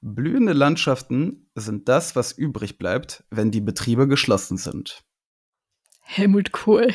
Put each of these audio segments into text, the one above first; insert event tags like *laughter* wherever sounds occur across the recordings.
Blühende Landschaften sind das, was übrig bleibt, wenn die Betriebe geschlossen sind. Helmut Kohl.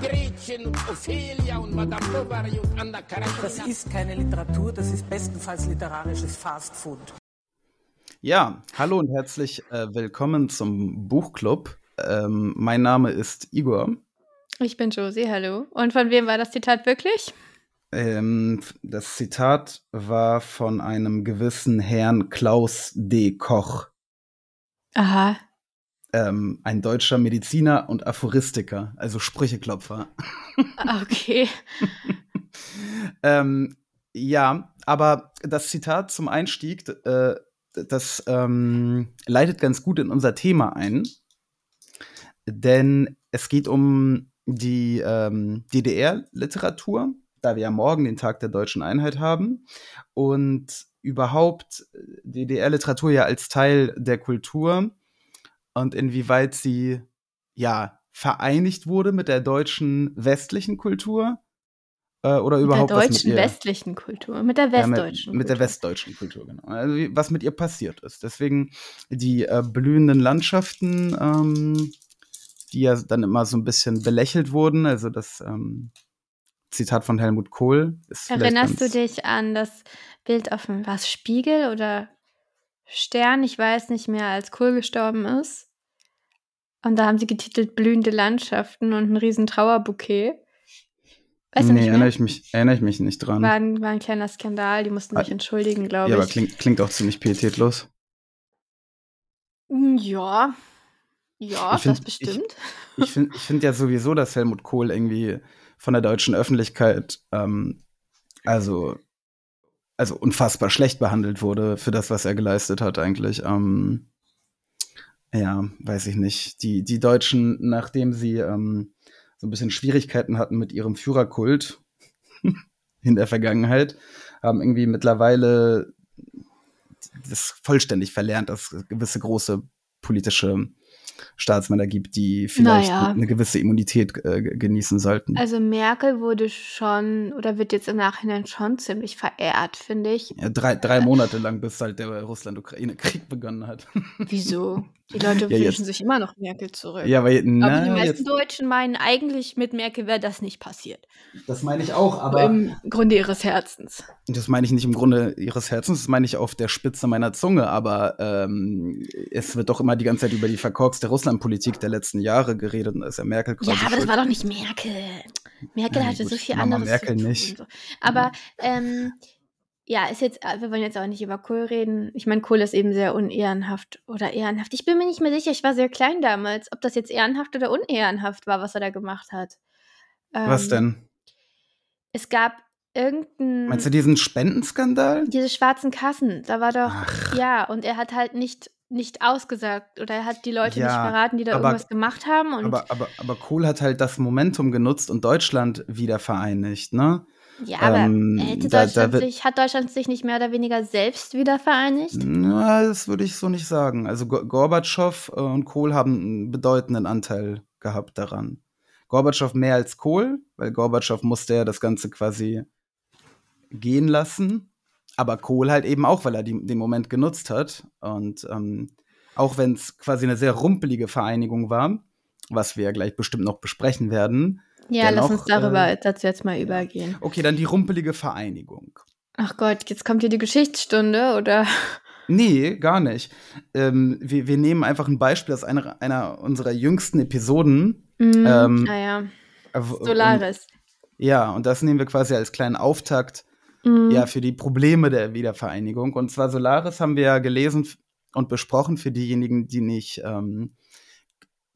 Gretchen und Ophelia und Madame Bovary und Anna Karenina. Das ist keine Literatur, das ist bestenfalls literarisches Fastfood. Ja, hallo und herzlich äh, willkommen zum Buchclub. Ähm, mein Name ist Igor. Ich bin Josie, hallo. Und von wem war das Zitat wirklich? Ähm, das Zitat war von einem gewissen Herrn Klaus D. Koch, Aha. Ähm, ein deutscher Mediziner und Aphoristiker, also Sprücheklopfer. Ah, Okay. *laughs* Ähm, ja, aber das Zitat zum Einstieg, äh, das ähm, leitet ganz gut in unser Thema ein, denn es geht um die ähm, DDR-Literatur, da wir ja morgen den Tag der deutschen Einheit haben und überhaupt äh, DDR-Literatur ja als Teil der Kultur und inwieweit sie ja vereinigt wurde mit der deutschen westlichen Kultur äh, oder überhaupt mit der was mit deutschen ihr westlichen Kultur, mit der ja, mit, westdeutschen mit der Kultur. westdeutschen Kultur, genau. Also was mit ihr passiert ist. Deswegen die äh, blühenden Landschaften, ähm, die ja dann immer so ein bisschen belächelt wurden. Also das ähm, Zitat von Helmut Kohl ist Erinnerst du dich an das Bild auf dem was Spiegel oder Stern? Ich weiß nicht mehr, als Kohl gestorben ist. Und da haben sie getitelt Blühende Landschaften und ein riesen Trauerbouquet. Weißt du nee, erinnere ich, mich, erinnere ich mich nicht dran. War ein, war ein kleiner Skandal, die mussten Ah, sich entschuldigen, glaube ja, aber ich. klingt, klingt auch ziemlich pietätlos. Mm, Ja, ja, Ich find- das bestimmt. Ich finde ich find ja sowieso, dass Helmut Kohl irgendwie von der deutschen Öffentlichkeit ähm, also, also unfassbar schlecht behandelt wurde für das, was er geleistet hat eigentlich. Ähm, ja, weiß ich nicht. Die, die Deutschen, nachdem sie ähm, so ein bisschen Schwierigkeiten hatten mit ihrem Führerkult *laughs* in der Vergangenheit, haben irgendwie mittlerweile das vollständig verlernt, dass gewisse große politische Staatsmänner gibt, die vielleicht Naja. eine gewisse Immunität äh, ge- genießen sollten. Also Merkel wurde schon oder wird jetzt im Nachhinein schon ziemlich verehrt, finde ich. ja, drei, drei Monate lang, bis halt der Russland-Ukraine-Krieg begonnen hat. *laughs* Wieso? Die Leute *laughs* Ja, jetzt- wünschen sich immer noch Merkel zurück. ja, aber aber na, die meisten jetzt, Deutschen meinen eigentlich, mit Merkel wäre das nicht passiert. das meine ich auch, Aber aber im Grunde ihres Herzens. das meine ich nicht im Grunde ihres Herzens, das meine ich auf der Spitze meiner Zunge, aber ähm, es wird doch immer die ganze Zeit über die verkorkste Russlandpolitik der letzten Jahre geredet und da ist ja Merkel quasi Ja, aber das war doch nicht Merkel. Merkel Ja, hatte gut, so viel Mama anderes Merkel nicht. So. Aber ähm, ja, ist jetzt, äh, wir wollen jetzt auch nicht über Kohl reden. Ich meine, Kohl ist eben sehr unehrenhaft oder ehrenhaft. Ich bin mir nicht mehr sicher, ich war sehr klein damals, ob das jetzt ehrenhaft oder unehrenhaft war, was er da gemacht hat. Was Ähm, denn? Es gab irgendein. Meinst du diesen Spendenskandal? diese schwarzen Kassen, da war doch, Ach. ja, und er hat halt nicht, nicht ausgesagt oder er hat die Leute nicht Ja, verraten, die da aber- irgendwas gemacht haben. Und Aber, aber, aber Kohl hat halt das Momentum genutzt und Deutschland wieder vereinigt, ne? ja, aber ähm, hätte da- da Deutschland wird- sich, hat Deutschland sich nicht mehr oder weniger selbst wieder vereinigt? Na, das würde ich so nicht sagen. Also Go- Gorbatschow äh, und Kohl haben einen bedeutenden Anteil gehabt daran. Gorbatschow mehr als Kohl, weil Gorbatschow musste ja das Ganze quasi gehen lassen. Aber Kohl halt eben auch, weil er die, den Moment genutzt hat. Und ähm, auch wenn es quasi eine sehr rumpelige Vereinigung war, was wir ja gleich bestimmt noch besprechen werden. Ja, lass Dennoch, uns darüber äh, dazu jetzt mal übergehen. Okay, dann die rumpelige Vereinigung. Ach Gott, jetzt kommt hier die Geschichtsstunde oder? Nee, gar nicht. Ähm, wir, wir nehmen einfach ein Beispiel aus einer, einer unserer jüngsten Episoden. Mhm, Ähm, Äh, w- Solaris. Und, ja, und das nehmen wir quasi als kleinen Auftakt Mhm. ja, für die Probleme der Wiedervereinigung. Und zwar Solaris haben wir ja gelesen und besprochen für diejenigen, die nicht ähm,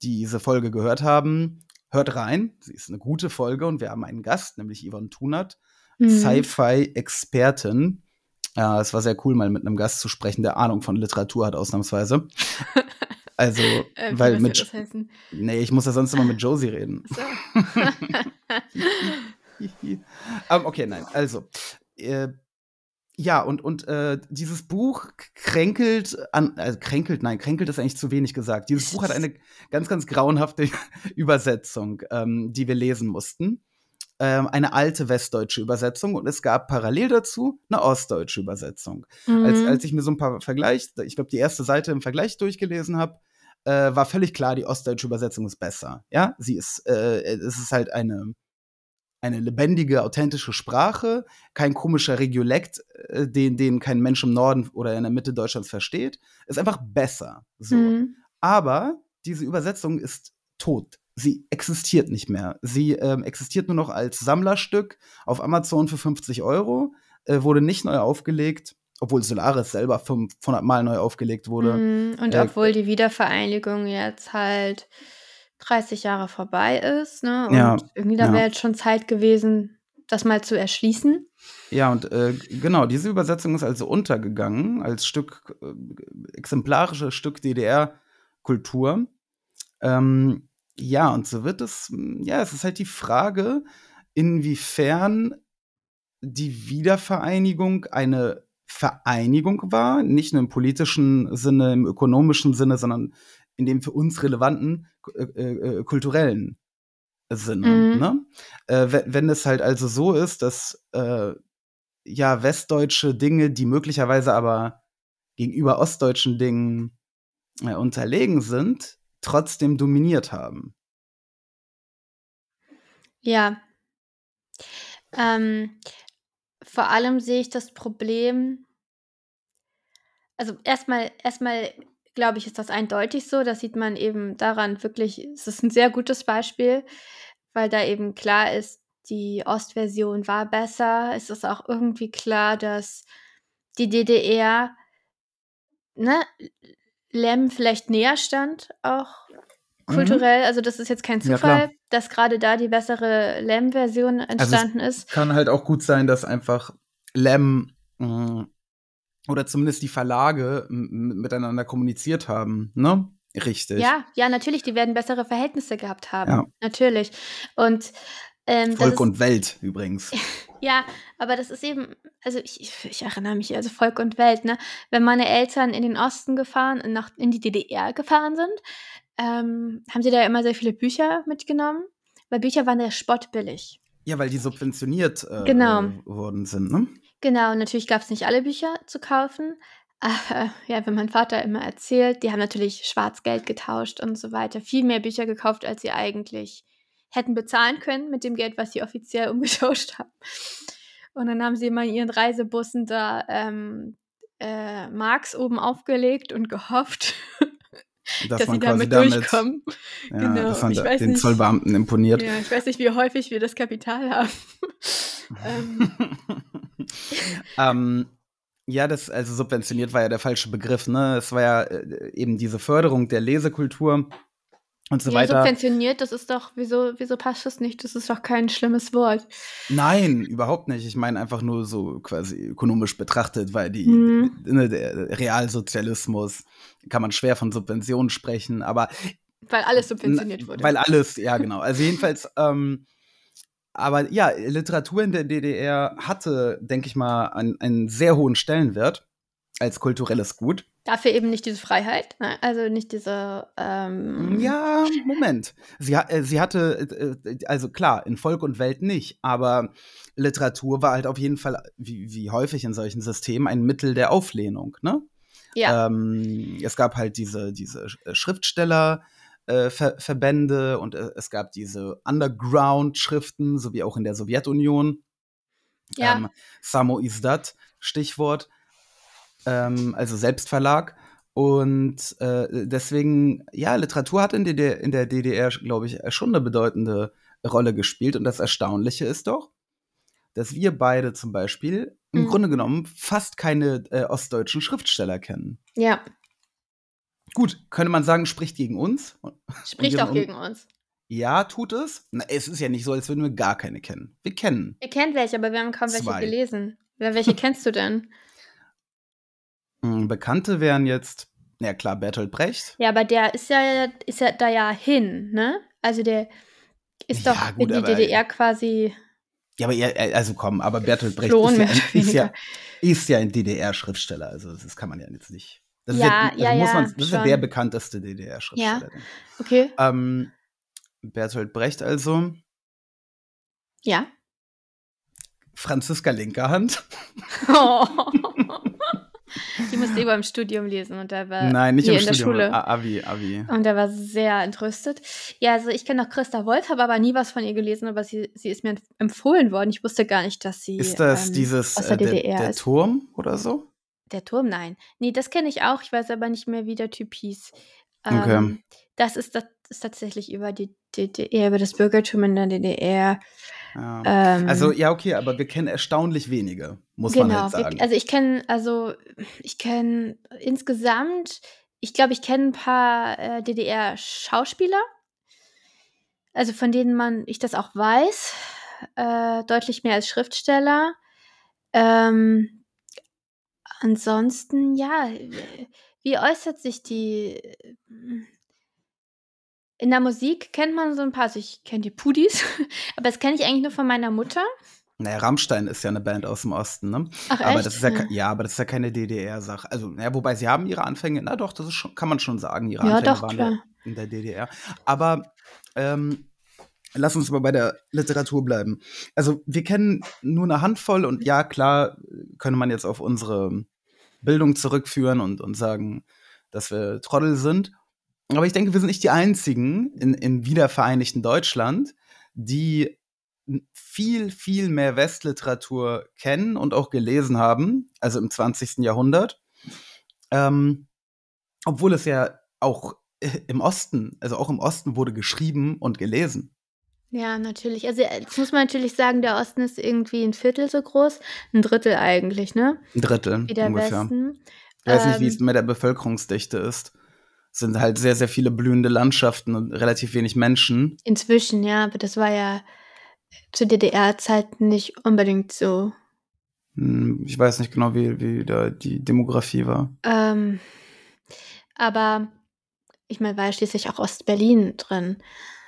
diese Folge gehört haben. Hört rein, sie ist eine gute Folge und wir haben einen Gast, nämlich Yvonne Tunert, Mhm. Sci-Fi-Expertin. Ja, es war sehr cool, mal mit einem Gast zu sprechen, der Ahnung von Literatur hat, ausnahmsweise. *laughs* Also, Äh, weil mit. das heißen? Nee, ich muss ja sonst immer mit Josie reden. So. ähm, *laughs* *laughs* okay, nein, also. Äh, ja, und, und äh, dieses Buch kränkelt an, also kränkelt, nein, kränkelt ist eigentlich zu wenig gesagt. Dieses Buch hat eine *laughs* ganz, ganz grauenhafte *laughs* Übersetzung, ähm, die wir lesen mussten. Ähm, eine alte westdeutsche Übersetzung und es gab parallel dazu eine ostdeutsche Übersetzung. Als, Mhm. als ich mir so ein paar Vergleich, ich glaube, die erste Seite im Vergleich durchgelesen habe, äh, war völlig klar, die ostdeutsche Übersetzung ist besser. Ja, sie ist, äh, es ist halt eine, eine lebendige, authentische Sprache, kein komischer Regiolekt, äh, den, den kein Mensch im Norden oder in der Mitte Deutschlands versteht. Ist einfach besser. So. Mhm. Aber diese Übersetzung ist tot. Sie existiert nicht mehr. Sie ähm, existiert nur noch als Sammlerstück auf Amazon für 50 Euro, äh, wurde nicht neu aufgelegt, obwohl Solaris selber 500 Mal neu aufgelegt wurde. Mhm. Und Äh, obwohl die Wiedervereinigung jetzt halt 30 Jahre vorbei ist, ne? Und Ja, irgendwie da ja. wäre jetzt schon Zeit gewesen, das mal zu erschließen. Ja, und äh, genau, diese Übersetzung ist also untergegangen als Stück, äh, exemplarisches Stück DDR-Kultur. Ähm, ja, und so wird es, ja, es ist halt die Frage, inwiefern die Wiedervereinigung eine Vereinigung war, nicht nur im politischen Sinne, im ökonomischen Sinne, sondern in dem für uns relevanten äh, äh, kulturellen Sinne. Mhm. Ne? Äh, wenn, wenn es halt also so ist, dass äh, ja westdeutsche Dinge, die möglicherweise aber gegenüber ostdeutschen Dingen äh, unterlegen sind, trotzdem dominiert haben. Ja. Ähm, vor allem sehe ich das Problem also erstmal erstmal glaube ich, ist das eindeutig so. Das sieht man eben daran wirklich es ist ein sehr gutes Beispiel, weil da eben klar ist, die Ostversion war besser. Es ist auch irgendwie klar, dass die DDR, ne, Lem vielleicht näher stand auch kulturell. Also, das ist jetzt kein Mhm. Ja, Zufall, klar. dass gerade da die bessere Lem-Version Also es entstanden ist. kann halt auch gut sein, dass einfach Lem mh, oder zumindest die Verlage miteinander kommuniziert haben, ne? Richtig. Ja, ja, natürlich, die werden bessere Verhältnisse gehabt haben. Ja. Natürlich. Und ähm, Volk ist, und Welt übrigens. *laughs* ja, aber das ist eben, also ich, ich, ich erinnere mich, also Volk und Welt, ne? Wenn meine Eltern in den Osten gefahren, nach, in die DDR gefahren sind, ähm, haben sie da immer sehr viele Bücher mitgenommen, weil Bücher waren ja spottbillig. Ja, weil die subventioniert äh, Genau. äh, worden sind, ne? Genau, natürlich gab es nicht alle Bücher zu kaufen. *laughs* Aber ja, wenn mein Vater immer erzählt, die haben natürlich Schwarzgeld getauscht und so weiter, viel mehr Bücher gekauft, als sie eigentlich hätten bezahlen können mit dem Geld, was sie offiziell *laughs* umgetauscht haben. Und dann haben sie immer in ihren Reisebussen da ähm, äh, Marx oben aufgelegt und gehofft, Dass, dass man sie quasi damit damit, durchkommen. ja, Genau, dass man ich da- weiß den nicht. Zollbeamten imponiert. Ja, ich weiß nicht, wie häufig wir das Kapital haben. *laughs* ähm, ähm, ja, das, also subventioniert war ja der falsche Begriff, ne? Es war ja äh, eben diese Förderung der Lesekultur und so ja, weiter. subventioniert, das ist doch, wieso, wieso passt das nicht? Das ist doch kein schlimmes Wort. Nein, überhaupt nicht. Ich meine einfach nur so quasi ökonomisch betrachtet, weil die, Mhm. ne, der Realsozialismus kann man schwer von Subventionen sprechen, aber Weil alles subventioniert wurde. Weil alles, ja genau. Also jedenfalls, *laughs* ähm, aber ja, Literatur in der DDR hatte, denke ich mal, einen, einen sehr hohen Stellenwert als kulturelles Gut. Dafür eben nicht diese Freiheit, ne? also nicht diese. Ähm, Ja, Moment. Sie, äh, sie hatte, äh, äh, also klar, in Volk und Welt nicht, aber Literatur war halt auf jeden Fall, wie, wie häufig in solchen Systemen, ein Mittel der Auflehnung. Ne? ja. Ähm, es gab halt diese, diese Schriftsteller. Äh, und es gab diese Underground-Schriften, so wie auch in der Sowjetunion. Ja. Ähm, Samo Stichwort. Ähm, also Selbstverlag. Und äh, deswegen, ja, Literatur hat in, DDR, in der DDR, glaube ich, schon eine bedeutende Rolle gespielt. Und das Erstaunliche ist doch, dass wir beide zum Beispiel im Mhm. Grunde genommen fast keine äh, ostdeutschen Schriftsteller kennen. ja, Gut, könnte man sagen, spricht gegen uns. Spricht auch gegen uns. Ja, tut es. Na, es ist ja nicht so, als würden wir gar keine kennen. Wir kennen. Ihr kennt welche, aber wir haben kaum welche Zwei. gelesen. Wer- Welche kennst du denn? *laughs* Mm, Bekannte wären jetzt, ja klar, Bertolt Brecht. Ja, aber der ist ja, ist ja da ja hin, ne? Also der ist Ja, doch gut, in die DDR quasi. Ja, aber er, er- also komm, aber Bertolt Brecht ist ja, ist, ja, ist ja ein DDR-Schriftsteller. Also das kann man ja jetzt nicht. Das Ja, ist ja, ja, also ja, man, das ist ja der bekannteste DDR-Schriftsteller. ich. Okay. Ähm, Bertolt Brecht also, Ja. Franziska Linkerhand. *laughs* Die musste über im Studium lesen und da war Nein, nicht im in der Studium. Schule. A- Abi, Abi. Und er war sehr entrüstet. Ja, also ich kenne noch Christa Wolf, habe aber nie was von ihr gelesen, aber sie, sie ist mir empfohlen worden. Ich wusste gar nicht, dass sie Ist das ähm, dieses aus der äh, der, DDR der. Turm oder so? Der Turm, nein. Nee, das kenne ich auch. Ich weiß aber nicht mehr, wie der Typ hieß. Okay. Ähm, das ist, das ist tatsächlich über die DDR, über das Bürgertum in der DDR. Ja. Ähm, Also ja, okay, aber wir kennen erstaunlich wenige, muss man genau. halt wir- sagen. Also ich kenne, also ich kenne insgesamt, ich glaube, ich kenne ein paar äh, DDR-Schauspieler, also von denen man, ich das auch weiß, äh, deutlich mehr als Schriftsteller. Ähm, ansonsten, ja, wie äußert sich die? In der Musik kennt man so ein paar, also ich kenne die Pudis, *laughs* aber das kenne ich eigentlich nur von meiner Mutter. naja, Rammstein ist ja eine Band aus dem Osten, ne? Ach Aber echt? das ist ja, ke- ja, aber das ist ja keine DDR-Sache. Also, naja, wobei sie haben ihre Anfänge, na doch, das schon, kann man schon sagen, ihre Ja, Anfänge doch, waren klar. ja in der DDR. Aber ähm, lass uns mal bei der Literatur bleiben. Also, wir kennen nur eine Handvoll und ja, klar, könnte man jetzt auf unsere Bildung zurückführen und, und sagen, dass wir Trottel sind. Aber ich denke, wir sind nicht die einzigen in, im wiedervereinigten Deutschland, die viel, viel mehr Westliteratur kennen und auch gelesen haben, also im 20. Jahrhundert. Ähm, obwohl es ja auch äh, im Osten, also auch im Osten wurde geschrieben und gelesen. Ja, natürlich. Also äh, jetzt muss man natürlich sagen, der Osten ist irgendwie ein Viertel so groß, ein Drittel eigentlich, ne? Ein Drittel Wie der ungefähr. Westen. Ich weiß nicht, wie es Ähm, mit der Bevölkerungsdichte ist. Es sind halt sehr, sehr viele blühende Landschaften und relativ wenig Menschen. Inzwischen, ja, aber das war ja zu DDR-Zeiten nicht unbedingt so. Hm, Ich weiß nicht genau, wie, wie da die Demografie war. Ähm, aber ich meine, war ja schließlich auch Ostberlin drin.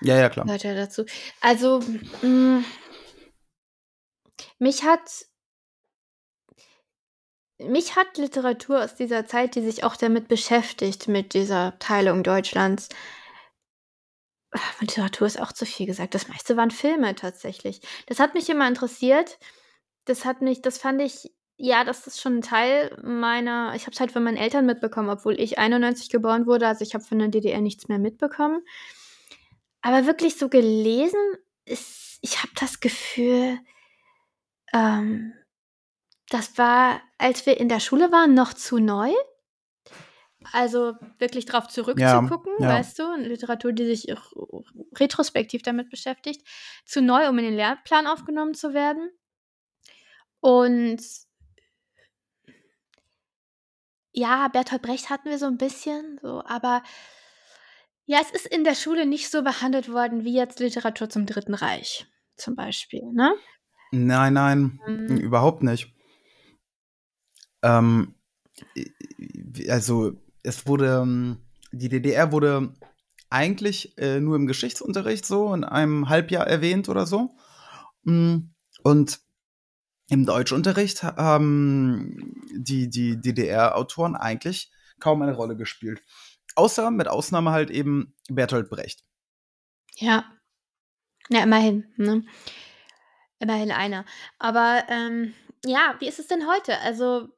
Ja, ja, klar. Gehört ja dazu. Also, mh, mich hat mich hat Literatur aus dieser Zeit, die sich auch damit beschäftigt, mit dieser Teilung Deutschlands. Ach, Literatur ist auch zu viel gesagt. Das meiste waren Filme tatsächlich. Das hat mich immer interessiert. Das hat mich, das fand ich, ja, das ist schon ein Teil meiner. Ich habe es halt von meinen Eltern mitbekommen, obwohl ich 91 geboren wurde. Also ich habe von der DDR nichts mehr mitbekommen. Aber wirklich so gelesen ist, ich habe das Gefühl, ähm, das war, als wir in der Schule waren, noch zu neu. Also wirklich drauf zurückzugucken, ja. weißt du, eine Literatur, die sich retrospektiv damit beschäftigt, zu neu, um in den Lehrplan aufgenommen zu werden. Und ja, Bertolt Brecht hatten wir so ein bisschen, so, aber ja, es ist in der Schule nicht so behandelt worden wie jetzt Literatur zum Dritten Reich, zum Beispiel, ne? Nein, nein, Mhm. überhaupt nicht. Ähm, also, es wurde, ähm, die DDR wurde eigentlich äh, nur im Geschichtsunterricht so in einem Halbjahr erwähnt oder so. Mm, Und im Deutschunterricht ha- haben die, die DDR-Autoren eigentlich kaum eine Rolle gespielt. Außer mit Ausnahme halt eben Bertolt Brecht. Ja. Ja, immerhin, ne? Immerhin einer. Aber ähm, ja, wie ist es denn heute? Also,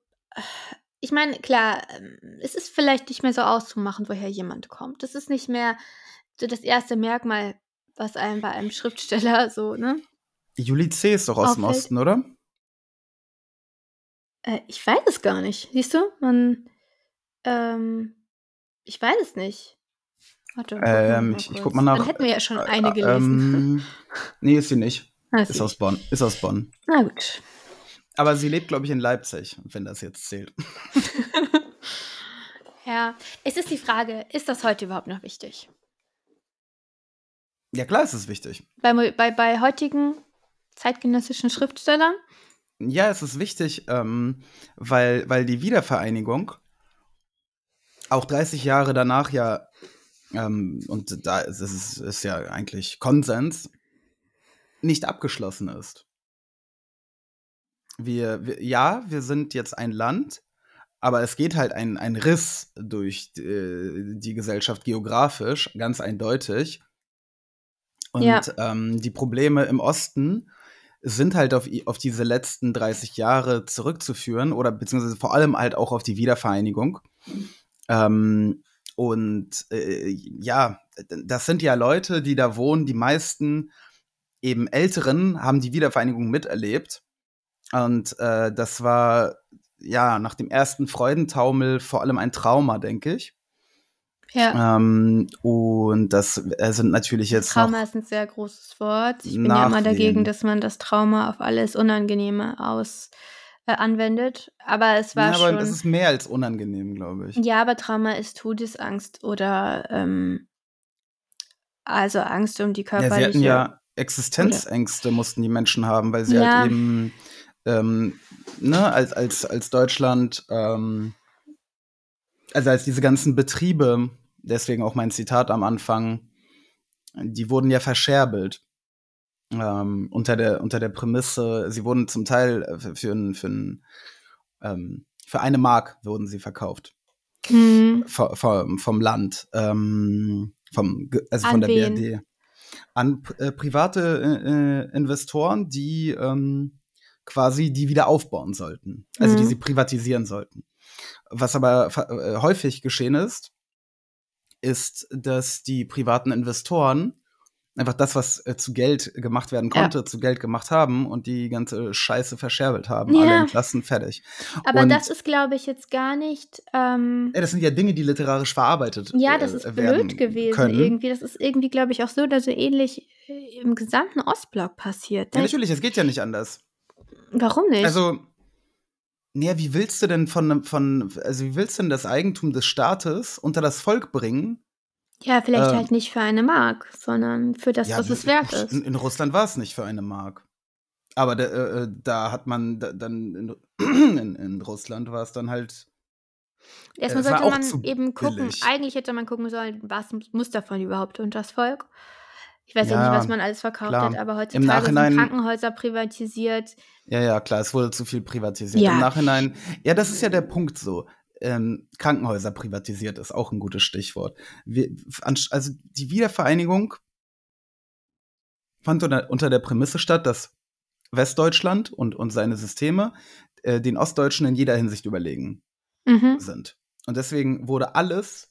ich meine, klar, ähm, es ist vielleicht nicht mehr so auszumachen, woher jemand kommt. Das ist nicht mehr so das erste Merkmal, was einem bei einem Schriftsteller *laughs* so, ne? Juli C. ist doch aus dem. Osten, oder? Äh, ich weiß es gar nicht. Siehst du? Man, ähm, ich weiß es nicht. Warte, Ähm, ich, ich guck mal nach. Dann hätten wir ja schon eine Äh, gelesen. Ähm, *laughs* nee, ist sie nicht. Ah, Ist sieh. aus Bonn. Ist aus Bonn. Na gut. Aber sie lebt, glaube ich, in Leipzig, wenn das jetzt zählt. *laughs* Ja, es ist die Frage, ist das heute überhaupt noch wichtig? Ja, klar ist es wichtig. Bei, bei, bei heutigen zeitgenössischen Schriftstellern? Ja, es ist wichtig, ähm, weil, weil die Wiedervereinigung auch 30 Jahre danach ja, ähm, und da ist es ist ja eigentlich Konsens, nicht abgeschlossen ist. Wir, wir, ja, wir sind jetzt ein Land, aber es geht halt ein, ein Riss durch die, äh, die Gesellschaft geografisch, ganz eindeutig. Und Ja. ähm, die Probleme im Osten sind halt auf, auf diese letzten 30 Jahre zurückzuführen oder beziehungsweise vor allem halt auch auf die Wiedervereinigung. Ähm, und äh, ja, das sind ja Leute, die da wohnen. Die meisten eben Älteren haben die Wiedervereinigung miterlebt. Und äh, das war ja nach dem ersten Freudentaumel vor allem ein Trauma, denke ich. Ja. Ähm, und das äh, sind natürlich jetzt Trauma ist ein sehr großes Wort. Ich bin ja immer dagegen, dass man das Trauma auf alles Unangenehme aus äh, anwendet. Aber es war ja, aber schon. es ist mehr als unangenehm, glaube ich. Ja, aber Trauma ist Todesangst oder ähm, also Angst um die Ja, körperliche. sie hatten ja Existenzängste, mussten die Menschen haben, weil sie Ja. halt eben ähm, ne, als, als, als Deutschland, ähm, also als diese ganzen Betriebe, deswegen auch mein Zitat am Anfang, die wurden ja verscherbelt. Ähm, unter, der, unter der Prämisse, sie wurden zum Teil äh, für, für, ein- für, ein, ähm, für eine Mark wurden sie verkauft. Hm, vom, vom, Land, ähm, vom, also An von der wen? BRD. An äh, private äh, äh, Investoren, die ähm, quasi die wieder aufbauen sollten. Also die Mhm. sie privatisieren sollten. Was aber äh, häufig geschehen ist, ist, dass die privaten Investoren einfach das, was äh, zu Geld gemacht werden Ja. konnte, zu Geld gemacht haben und die ganze Scheiße verscherbelt haben. Ja. Alle entlassen, fertig. aber und- das ist, glaube ich, jetzt gar nicht. Ähm, Ja, das sind ja Dinge, die literarisch verarbeitet ja, das äh, ist werden blöd gewesen können. irgendwie. Das ist irgendwie, glaube ich, auch so oder so ähnlich äh, im gesamten Ostblock passiert. Ja, natürlich, es geht ja nicht anders. Warum nicht? Also, naja, wie willst du denn von, von, also wie willst du denn das Eigentum des Staates unter das Volk bringen? ja, vielleicht ähm, halt nicht für eine Mark, sondern für das, was es wert ist. In, in Russland war es nicht für eine Mark. Aber da, äh, äh, da hat man da, dann in, *clears throat* in, in Russland war es dann halt. Erstmal es war sollte man eben gucken, billig. eigentlich hätte man gucken sollen, was muss davon überhaupt unter das Volk. Ich weiß ja, Ja, nicht, was man alles verkauft klar. hat, aber Im heutzutage Nachhinein- sind Krankenhäuser privatisiert. Ja, ja, klar, es wurde zu viel privatisiert. Ja. Im Nachhinein, ja, das ist ja der Punkt so. Ähm, Krankenhäuser privatisiert ist auch ein gutes Stichwort. Wir, also die Wiedervereinigung fand unter, unter der Prämisse statt, dass Westdeutschland und, und seine Systeme äh, den Ostdeutschen in jeder Hinsicht überlegen Mhm. sind. Und deswegen wurde alles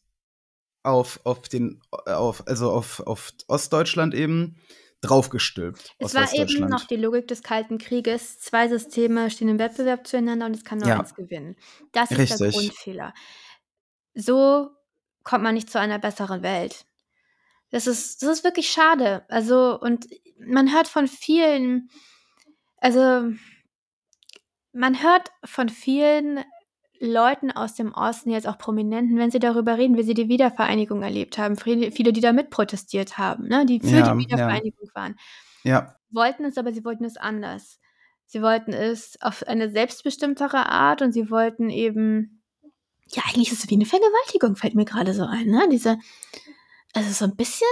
auf, auf den, auf, also auf, auf Ostdeutschland eben draufgestülpt. Es war eben noch die Logik des Kalten Krieges. Zwei Systeme stehen im Wettbewerb zueinander und es kann nur Ja. eins gewinnen. Das ist der Richtig. Grundfehler. So kommt man nicht zu einer besseren Welt. Das ist, das ist wirklich schade. Also, und man hört von vielen, also, man hört von vielen Leuten aus dem Osten, jetzt auch Prominenten, wenn sie darüber reden, wie sie die Wiedervereinigung erlebt haben. Viele, die da mitprotestiert haben, ne, die für Ja, die ja. Wiedervereinigung waren Ja, wollten es, aber sie wollten es anders. Sie wollten es auf eine selbstbestimmtere Art und sie wollten eben, ja, eigentlich ist es wie eine Vergewaltigung, fällt mir gerade so ein, ne? Diese, also so ein bisschen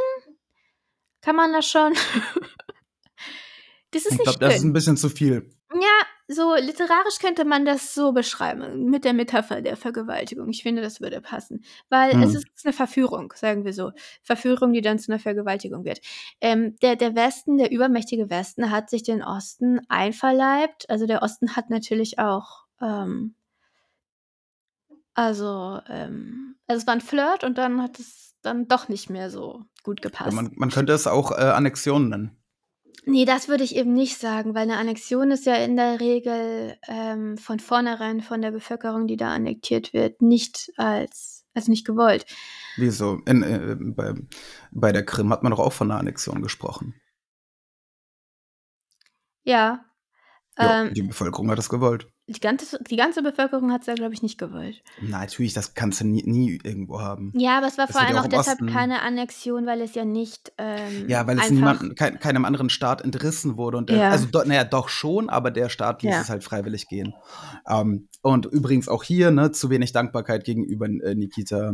kann man das schon. *laughs* das ist ich nicht glaube, das ist ein bisschen zu viel. Ja, so literarisch könnte man das so beschreiben, mit der Metapher der Vergewaltigung. Ich finde, das würde passen. Weil Hm. es ist eine Verführung, sagen wir so. Verführung, die dann zu einer Vergewaltigung wird. Ähm, der, der Westen, der übermächtige Westen, hat sich den Osten einverleibt. Also der Osten hat natürlich auch, ähm, also, ähm, also es war ein Flirt und dann hat es dann doch nicht mehr so gut Ja, gepasst. man, man könnte es auch äh, Annexion nennen. Nee, das würde ich eben nicht sagen, weil eine Annexion ist ja in der Regel ähm, von vornherein von der Bevölkerung, die da annektiert wird, nicht als, also nicht gewollt. Wieso? In, äh, bei, bei der Krim hat man doch auch von einer Annexion gesprochen. Ja. Ja, Ähm, die Bevölkerung hat es gewollt. Die ganze, die ganze Bevölkerung hat es ja, glaube ich, nicht gewollt. Na, natürlich, das kannst du nie, nie irgendwo haben. Ja, aber es war Das vor allem ja auch auch deshalb Osten- keine Annexion, weil es ja nicht ähm, Ja, weil es einfach, niemanden, kein, keinem anderen Staat entrissen wurde. Und der, Ja. Also, do, naja, doch schon, aber der Staat ließ Ja. es halt freiwillig gehen. Ähm, und übrigens auch hier, ne, zu wenig Dankbarkeit gegenüber äh, Nikita.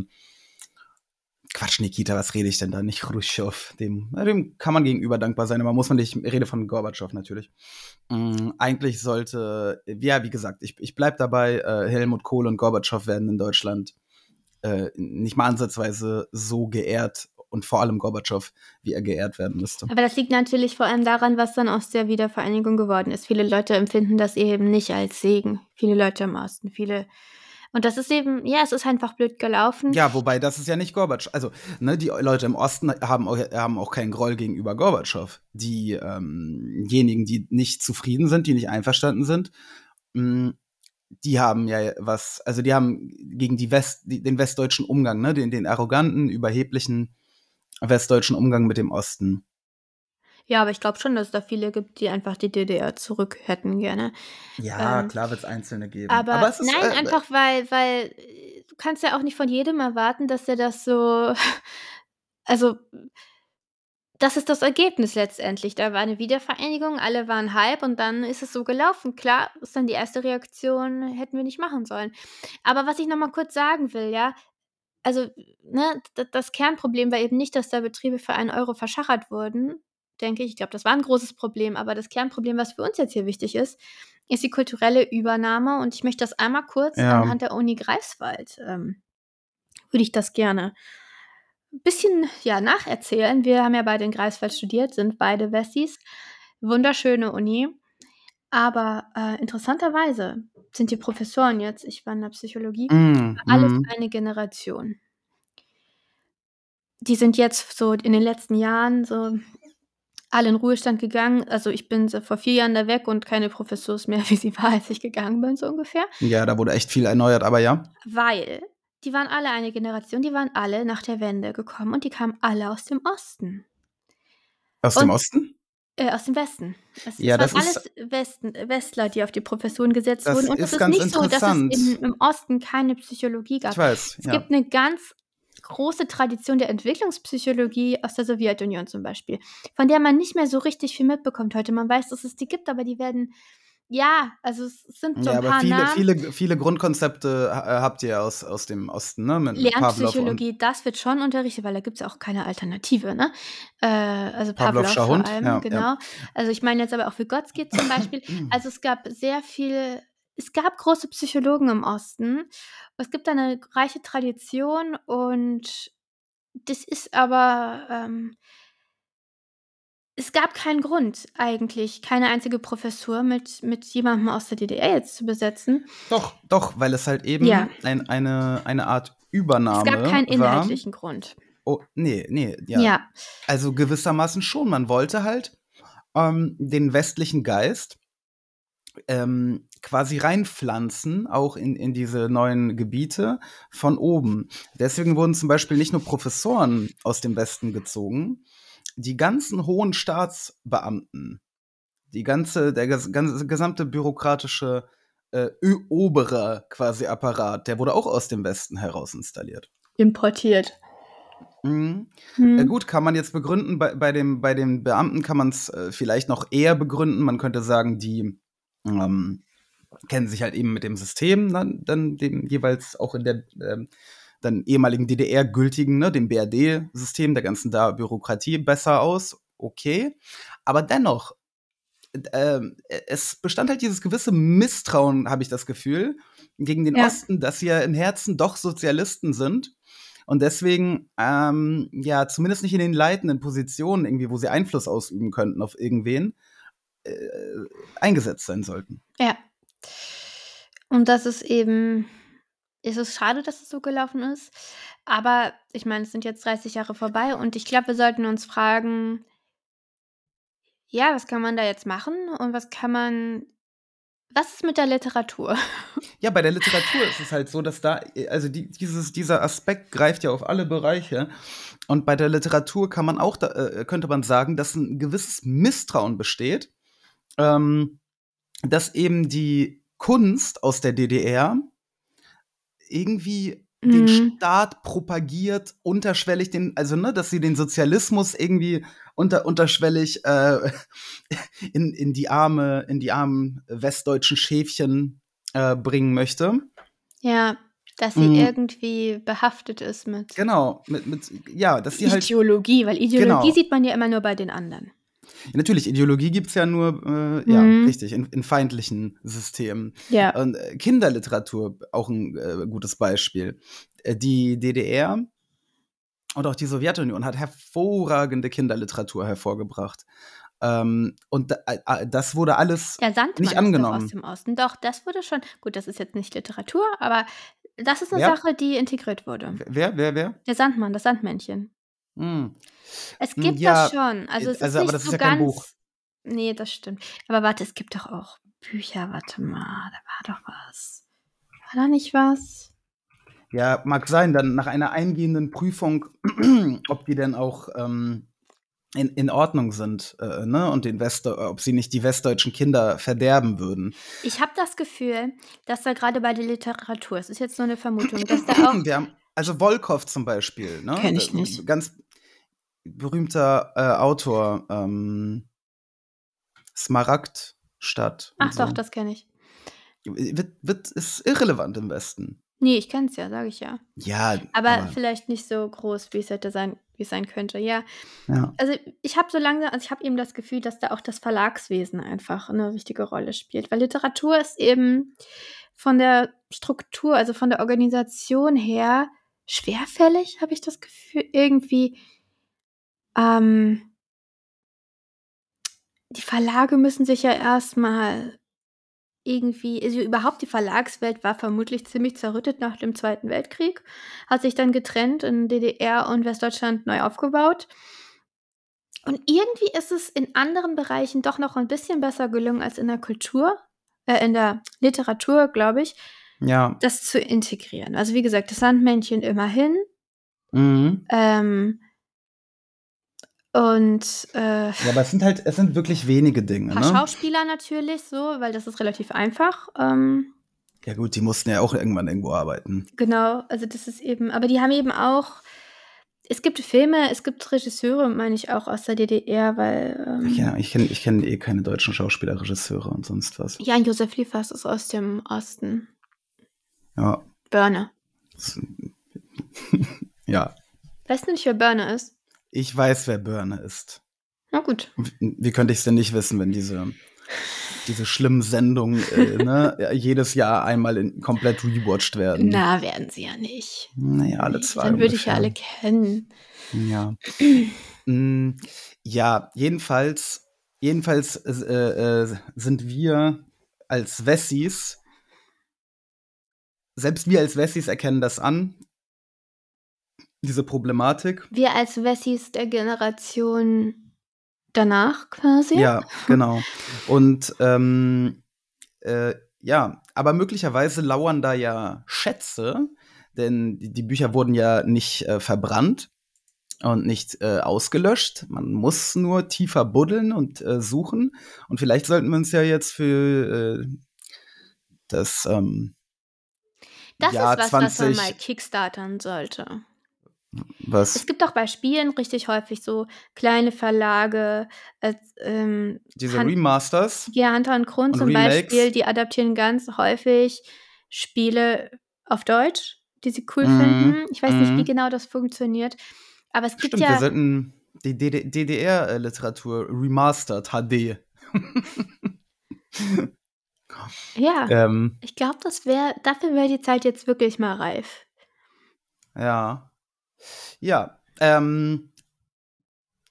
Quatsch, Nikita, was rede ich denn da? Nicht Khrushchev. Dem, dem kann man gegenüber dankbar sein, aber muss man nicht, ich rede von Gorbatschow natürlich. Mm, eigentlich sollte, ja, wie gesagt, ich, ich bleib dabei, äh, Helmut Kohl und Gorbatschow werden in Deutschland äh, nicht mal ansatzweise so geehrt und vor allem Gorbatschow, wie er geehrt werden müsste. Aber das liegt natürlich vor allem daran, was dann aus der Wiedervereinigung geworden ist. Viele Leute empfinden das eben nicht als Segen. Viele Leute im Osten, viele. Und das ist eben, ja, es ist einfach blöd gelaufen. Ja, wobei das ist ja nicht Gorbatschow. Also, ne, die Leute im Osten haben auch, haben auch keinen Groll gegenüber Gorbatschow. Ähm, diejenigen, die nicht zufrieden sind, die nicht einverstanden sind, mh, die haben ja was, also die haben gegen die West, die, den westdeutschen Umgang, ne, den, den arroganten, überheblichen westdeutschen Umgang mit dem Osten. Ja, aber ich glaube schon, dass es da viele gibt, die einfach die DDR zurück hätten gerne. Ja, Ähm, klar wird es Einzelne geben. Aber, es ist, nein, äh, einfach weil, weil du kannst ja auch nicht von jedem erwarten, dass er das so, *laughs* also das ist das Ergebnis letztendlich. Da war eine Wiedervereinigung, alle waren hype und dann ist es so gelaufen. Klar, ist dann die erste Reaktion, hätten wir nicht machen sollen. Aber was ich noch mal kurz sagen will, ja, also ne, das Kernproblem war eben nicht, dass da Betriebe für einen Euro verschachert wurden, denke ich. Ich glaube, das war ein großes Problem. Aber das Kernproblem, was für uns jetzt hier wichtig ist, ist die kulturelle Übernahme. Und ich möchte das einmal kurz Ja. anhand der Uni Greifswald, ähm, würde ich das gerne ein bisschen ja, nacherzählen. Wir haben ja beide in Greifswald studiert, sind beide Wessis. Wunderschöne Uni. Aber äh, interessanterweise sind die Professoren jetzt, ich war in der Psychologie, mm, alles mm. eine Generation. Die sind jetzt so in den letzten Jahren so alle in Ruhestand gegangen. Also ich bin so vor vier Jahren da weg und keine Professur ist mehr, *laughs* wie sie war, als ich gegangen bin, so ungefähr. Ja, da wurde echt viel erneuert, aber ja. Weil die waren alle eine Generation, die waren alle nach der Wende gekommen und die kamen alle aus dem Osten. Aus dem Und- Osten? Äh, aus dem Westen. Es, Ja, es waren das alles Westen, Westler, die auf die Professuren gesetzt Das wurden. Und ist es ist ganz nicht so, dass es in, im Osten keine Psychologie gab. Ich weiß, Es ja. gibt eine ganz große Tradition der Entwicklungspsychologie aus der Sowjetunion zum Beispiel, von der man nicht mehr so richtig viel mitbekommt heute. Man weiß, dass es die gibt, aber die werden, ja, also es sind so Ja, ein aber paar viele, Namen. viele, viele Grundkonzepte ha- habt ihr aus, aus dem Osten, ne? Mit Lernpsychologie, das wird schon unterrichtet, weil da gibt es auch keine Alternative, ne? Äh, also Pavlov vor allem, ja, ja. genau. Also ich meine jetzt aber auch Vygotsky zum Beispiel. *clears throat* Also es gab sehr viel, es gab große Psychologen im Osten. Es gibt da eine reiche Tradition und das ist aber, ähm, es gab keinen Grund eigentlich, keine einzige Professur mit, mit jemandem aus der DDR jetzt zu besetzen. Doch, doch, weil es halt eben Ja. ein, eine, eine Art Übernahme Es gab keinen war. inhaltlichen Grund. Oh, nee, nee, ja. ja. Also gewissermaßen schon. Man wollte halt ähm, den westlichen Geist ähm, quasi reinpflanzen, auch in, in diese neuen Gebiete von oben. Deswegen wurden zum Beispiel nicht nur Professoren aus dem Westen gezogen, die ganzen hohen Staatsbeamten, die ganze, der ganze gesamte bürokratische äh, obere quasi Apparat, der wurde auch aus dem Westen heraus installiert. Importiert. Mhm. Hm. Äh, gut, kann man jetzt begründen, bei, bei, dem, bei den Beamten kann man es äh, vielleicht noch eher begründen. Man könnte sagen, die ähm, kennen sich halt eben mit dem System, dann, dann dem jeweils auch in der ähm, dann ehemaligen DDR gültigen, ne, dem BRD-System, der ganzen da Bürokratie besser aus. Okay. Aber dennoch, ähm, es bestand halt dieses gewisse Misstrauen, habe ich das Gefühl, gegen den Ja. Osten, dass sie ja im Herzen doch Sozialisten sind und deswegen, ähm, ja, zumindest nicht in den leitenden Positionen, irgendwie, wo sie Einfluss ausüben könnten auf irgendwen, äh, eingesetzt sein sollten. Ja. Und das ist eben, es ist schade, dass es so gelaufen ist. Aber ich meine, es sind jetzt 30 Jahre vorbei und ich glaube, wir sollten uns fragen, ja, was kann man da jetzt machen und was kann man, was ist mit der Literatur? *laughs* Ja, bei der Literatur ist es halt so, dass da, also die, dieses, dieser Aspekt greift ja auf alle Bereiche. Und bei der Literatur kann man auch, da, äh, könnte man sagen, dass ein gewisses Misstrauen besteht, ähm, dass eben die Kunst aus der DDR irgendwie den Mhm. Staat propagiert, unterschwellig den, also ne, dass sie den Sozialismus irgendwie unter, unterschwellig äh, *laughs* in, in die arme, in die armen westdeutschen Schäfchen äh, bringen möchte. Ja, dass sie Mhm. irgendwie behaftet ist mit Genau, mit, mit ja, dass sie halt Ideologie, weil Ideologie Genau. sieht man ja immer nur bei den anderen. Natürlich Ideologie gibt's ja nur äh, ja Mhm. richtig in, in feindlichen Systemen. Ja. Und äh, Kinderliteratur, auch ein äh, gutes Beispiel. Äh, Die DDR und auch die Sowjetunion hat hervorragende Kinderliteratur hervorgebracht. Ähm, und da, äh, das wurde alles Der Sandmann nicht ist angenommen. doch aus dem Osten. Doch, das wurde schon. Gut, das ist jetzt nicht Literatur, aber das ist eine Wer? Sache, die integriert wurde. Wer, wer, wer? Der Sandmann, das Sandmännchen. Hm. Es Mm, gibt ja, das schon. Also es ist also, aber nicht das ist so ja kein ganz. Buch. Nee, das stimmt. Aber warte, es gibt doch auch Bücher. Warte mal, da war doch was. War da nicht was? Ja, mag sein, dann nach einer eingehenden Prüfung, *clears throat* ob die denn auch ähm, in, in Ordnung sind, äh, ne? Und den West ob sie nicht die westdeutschen Kinder verderben würden. Ich habe das Gefühl, dass da gerade bei der Literatur, es ist jetzt nur eine Vermutung, dass da *clears throat* auch. Wir haben, also Wolkow zum Beispiel, ne? Kenn ich Äh, nicht. Ganz berühmter äh, Autor, ähm, Smaragdstadt. Ach doch, so. das kenne ich. wird, wird, ist irrelevant im Westen. Nee, ich kenne es ja, sage ich ja. Ja, Aber, vielleicht nicht so groß, wie es hätte sein, wie es sein könnte. Ja, ja. also ich habe so langsam, also ich habe eben das Gefühl, dass da auch das Verlagswesen einfach eine wichtige Rolle spielt, weil Literatur ist eben von der Struktur, also von der Organisation her schwerfällig, habe ich das Gefühl, irgendwie. Ähm, die Verlage müssen sich ja erstmal irgendwie, also überhaupt die Verlagswelt war vermutlich ziemlich zerrüttet nach dem Zweiten Weltkrieg, hat sich dann getrennt in DDR und Westdeutschland neu aufgebaut. Und irgendwie ist es in anderen Bereichen doch noch ein bisschen besser gelungen als in der Kultur, äh, in der Literatur, glaube ich, ja. das zu integrieren. Also wie gesagt, das Sandmännchen immerhin. Mhm. Ähm, und äh, Ja, aber es sind halt, es sind wirklich wenige Dinge, ein paar ne? Schauspieler natürlich so, weil das ist relativ einfach. Ähm, Ja gut, die mussten ja auch irgendwann irgendwo arbeiten. Genau, also das ist eben, aber die haben eben auch, es gibt Filme, es gibt Regisseure, meine ich auch aus der DDR, weil ähm, Ja, ich kenne ich kenn eh keine deutschen Schauspieler, Regisseure und sonst was. Jan Josef Liefers ist aus dem Osten. Ja. Börne. *laughs* Ja. Weißt du nicht, wer Börne ist? Ich weiß, wer Börne ist. Na gut. Wie, wie könnte ich es denn nicht wissen, wenn diese, diese schlimmen Sendungen äh, ne, jedes Jahr einmal in, komplett rewatcht werden? Na, werden sie ja nicht. Naja, alle zwei. Dann würde ich ja alle kennen. Ja. Mm, ja, jedenfalls, jedenfalls äh, äh, sind wir als Wessis, selbst wir als Wessis erkennen das an, diese Problematik. Wir als Wessis der Generation danach quasi. Ja, *laughs* genau. Und ähm, äh, ja, aber möglicherweise lauern da ja Schätze, denn die, die Bücher wurden ja nicht äh, verbrannt und nicht äh, ausgelöscht. Man muss nur tiefer buddeln und äh, suchen. Und vielleicht sollten wir uns ja jetzt für äh, das ähm, Das Jahr ist was, was man 20 mal kickstartern sollte. Was Es gibt auch bei Spielen richtig häufig so kleine Verlage, äh, ähm, diese Han- Remasters. ja, Hunter und Und zum Remakes. Beispiel, die adaptieren ganz häufig Spiele auf Deutsch, die sie cool Mhm, finden. Ich weiß nicht, wie mhm. genau das funktioniert. Aber es gibt Stimmt, wir ja. sollten die DDR-Literatur remastered HD. *laughs* Ja, ähm, ich glaube, das wäre, dafür wäre die Zeit jetzt wirklich mal reif. Ja. Ja. Ähm,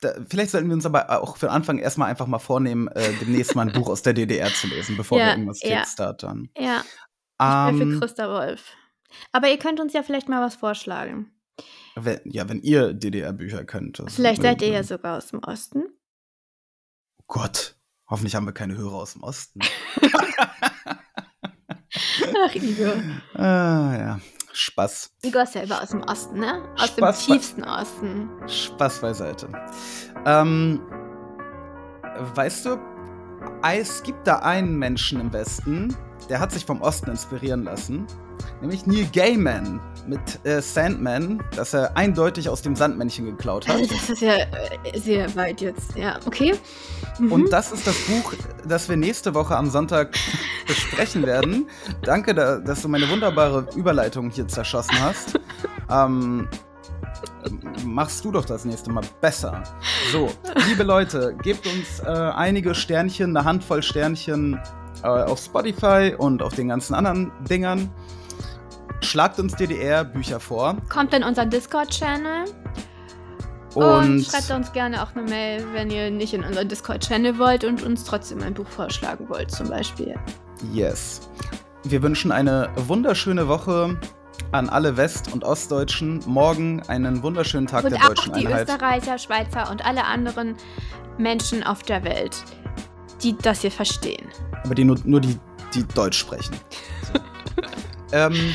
da, vielleicht sollten wir uns aber auch für den Anfang erstmal einfach mal vornehmen, äh, demnächst mal ein Buch aus der DDR zu lesen, bevor wir Ja, irgendwas ja. kickstartern. Ja, ich bin für Ähm, Christa Wolf. Aber ihr könnt uns ja vielleicht mal was vorschlagen. wenn, ja, wenn ihr DDR-Bücher könnt. Vielleicht seid ihr ja sogar aus dem Osten. Oh Gott, hoffentlich haben wir keine Hörer aus dem Osten. *laughs* Ach, Igor. ah, ja, Spaß. Igor ist selber aus dem Osten, ne? Aus Spaß dem tiefsten Osten. Spaß beiseite. Ähm, weißt du, Es gibt da einen Menschen im Westen, der hat sich vom Osten inspirieren lassen. Nämlich Neil Gaiman mit äh, Sandman, das er eindeutig aus dem Sandmännchen geklaut hat. *laughs* Das ist ja äh, sehr weit jetzt. Ja, okay. Mhm. Und das ist das Buch, das wir nächste Woche am Sonntag *laughs* besprechen werden. Danke, da, dass du meine wunderbare Überleitung hier zerschossen hast. Ähm, machst du doch das nächste Mal besser. So, liebe Leute, gebt uns äh, einige Sternchen, eine Handvoll Sternchen äh, auf Spotify und auf den ganzen anderen Dingern. Schlagt uns DDR-Bücher vor. Kommt in unseren Discord-Channel. Und, Und, schreibt uns gerne auch eine Mail, wenn ihr nicht in unseren Discord-Channel wollt und uns trotzdem ein Buch vorschlagen wollt, zum Beispiel. yes. Wir wünschen eine wunderschöne Woche an alle West- und Ostdeutschen. Morgen einen wunderschönen Tag und der auch deutschen die Einheit. Österreicher, Schweizer und alle anderen Menschen auf der Welt, die das hier verstehen. Aber die nur, nur die, die Deutsch sprechen. *laughs* ähm,